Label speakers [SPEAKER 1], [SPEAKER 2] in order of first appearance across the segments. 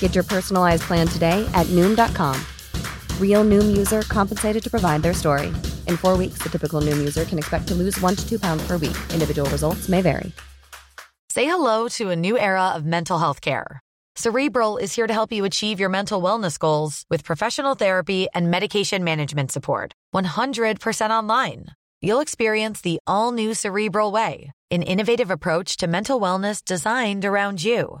[SPEAKER 1] Get your personalized plan today at Noom.com. Real Noom user compensated to provide their story. In four weeks, the typical Noom user can expect to lose one to two pounds per week. Individual results may vary.
[SPEAKER 2] Say hello to a new era of mental health care. Cerebral is here to help you achieve your mental wellness goals with professional therapy and medication management support. 100% online. You'll experience the all new Cerebral Way, an innovative approach to mental wellness designed around you.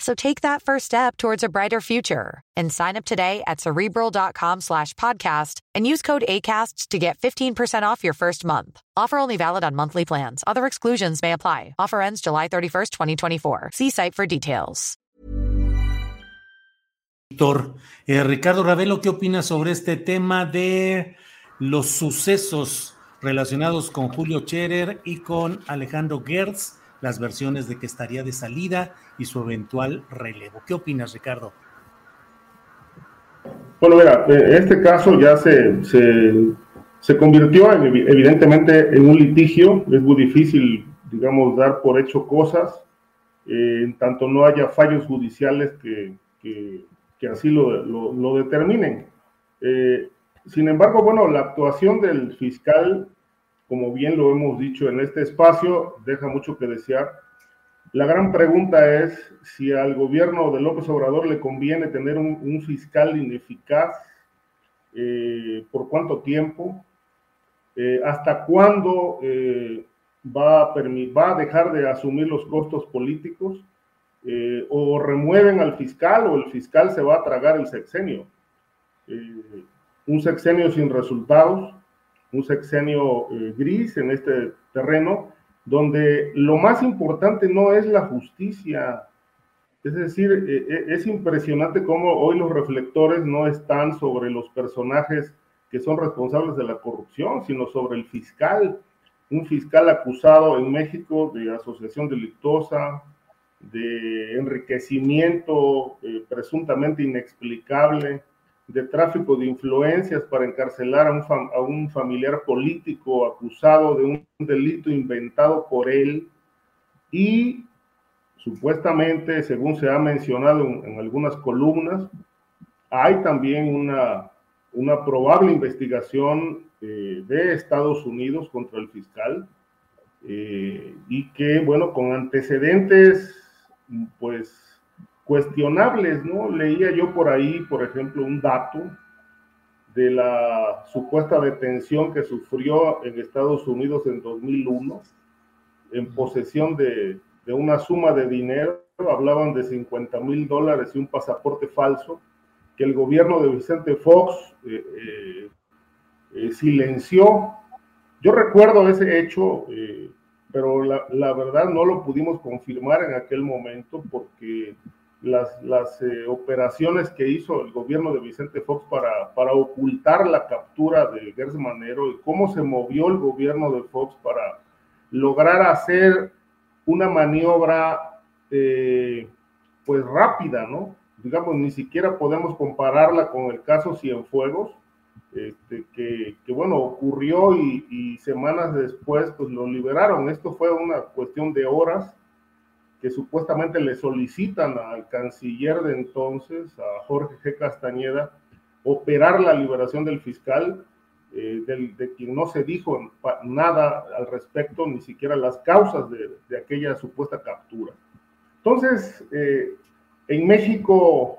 [SPEAKER 2] So take that first step towards a brighter future and sign up today at cerebral.com slash podcast and use code ACasts to get 15% off your first month. Offer only valid on monthly plans. Other exclusions may apply. Offer ends July 31st, 2024. See site for details.
[SPEAKER 3] Eh, Ricardo Ravelo, ¿qué opinas sobre este tema de los sucesos relacionados con Julio Scherer y con Alejandro Gertz? Las versiones de que estaría de salida y su eventual relevo. ¿Qué opinas, Ricardo?
[SPEAKER 4] Bueno, mira, eh, este caso ya se, se, convirtió evidentemente en un litigio. Es muy difícil, digamos, dar por hecho cosas, eh, en tanto no haya fallos judiciales que, que, así lo, lo, determinen. Eh, sin embargo, bueno, la actuación del fiscal como bien lo hemos dicho en este espacio, deja mucho que desear. La gran pregunta es si al gobierno de López Obrador le conviene tener un, fiscal ineficaz, eh, por cuánto tiempo, eh, hasta cuándo eh, va, a va a dejar de asumir los costos políticos, o remueven al fiscal o el fiscal se va a tragar el sexenio. un sexenio sin resultados, un sexenio eh, gris en este terreno, donde lo más importante no es la justicia. Es decir, eh, eh, es impresionante cómo hoy los reflectores no están sobre los personajes que son responsables de la corrupción, sino sobre el fiscal, un fiscal acusado en México de asociación delictuosa, de enriquecimiento presuntamente inexplicable, de tráfico de influencias para encarcelar a un, a un familiar político acusado de un delito inventado por él. Y supuestamente, según se ha mencionado en, algunas columnas, hay también una, una probable investigación eh, de Estados Unidos contra el fiscal eh, y que, bueno, con antecedentes, pues cuestionables, ¿no? Leía yo por ahí, por ejemplo, un dato de la supuesta detención que sufrió en Estados Unidos en 2001 en posesión de, una suma de dinero, hablaban de 50 mil dólares y un pasaporte falso, que el gobierno de Vicente Fox eh, eh, eh, silenció. Yo recuerdo ese hecho, pero la, la, verdad no lo pudimos confirmar en aquel momento porque las, las eh, operaciones que hizo el gobierno de Vicente Fox para, para ocultar la captura de Gers Manero y cómo se movió el gobierno de Fox para lograr hacer una maniobra eh, pues rápida, ¿no? Digamos, ni siquiera podemos compararla con el caso Cienfuegos, este, que, que, bueno, ocurrió y, y semanas después pues lo liberaron. Esto fue una cuestión de horas que supuestamente le solicitan al canciller de entonces, a Jorge G. Castañeda, operar la liberación del fiscal, eh, de quien no se dijo nada al respecto, ni siquiera las causas de, de aquella supuesta captura. Entonces, eh, en México,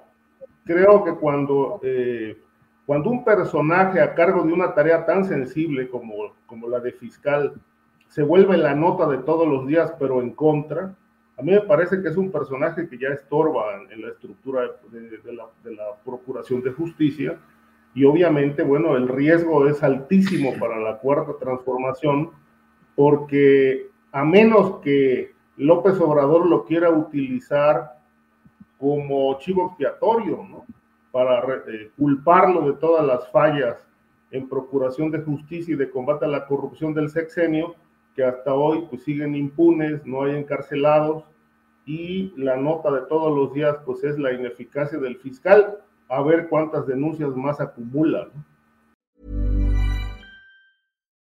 [SPEAKER 4] creo que cuando, eh, cuando un personaje a cargo de una tarea tan sensible como, como la de fiscal se vuelve la nota de todos los días, pero en contra. A mí me parece que es un personaje que ya estorba en, la estructura de, la, Procuración de Justicia y obviamente, bueno, el riesgo es altísimo para la cuarta transformación porque a menos que López Obrador lo quiera utilizar como chivo expiatorio, ¿no? Para eh, culparlo de todas las fallas en procuración de justicia y de combate a la corrupción del sexenio, que hasta hoy pues siguen impunes, no hay encarcelados, y la nota de todos los días pues es la ineficacia del fiscal, a ver cuántas denuncias más acumula.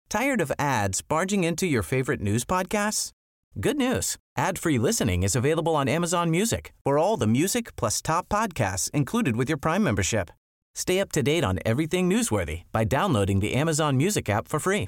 [SPEAKER 5] Tired of ads barging into your favorite news podcasts? Good news. Ad-free listening is available on Amazon Music. For all the music plus top podcasts included with your Prime membership. Stay up to date on everything newsworthy by downloading the Amazon Music app for free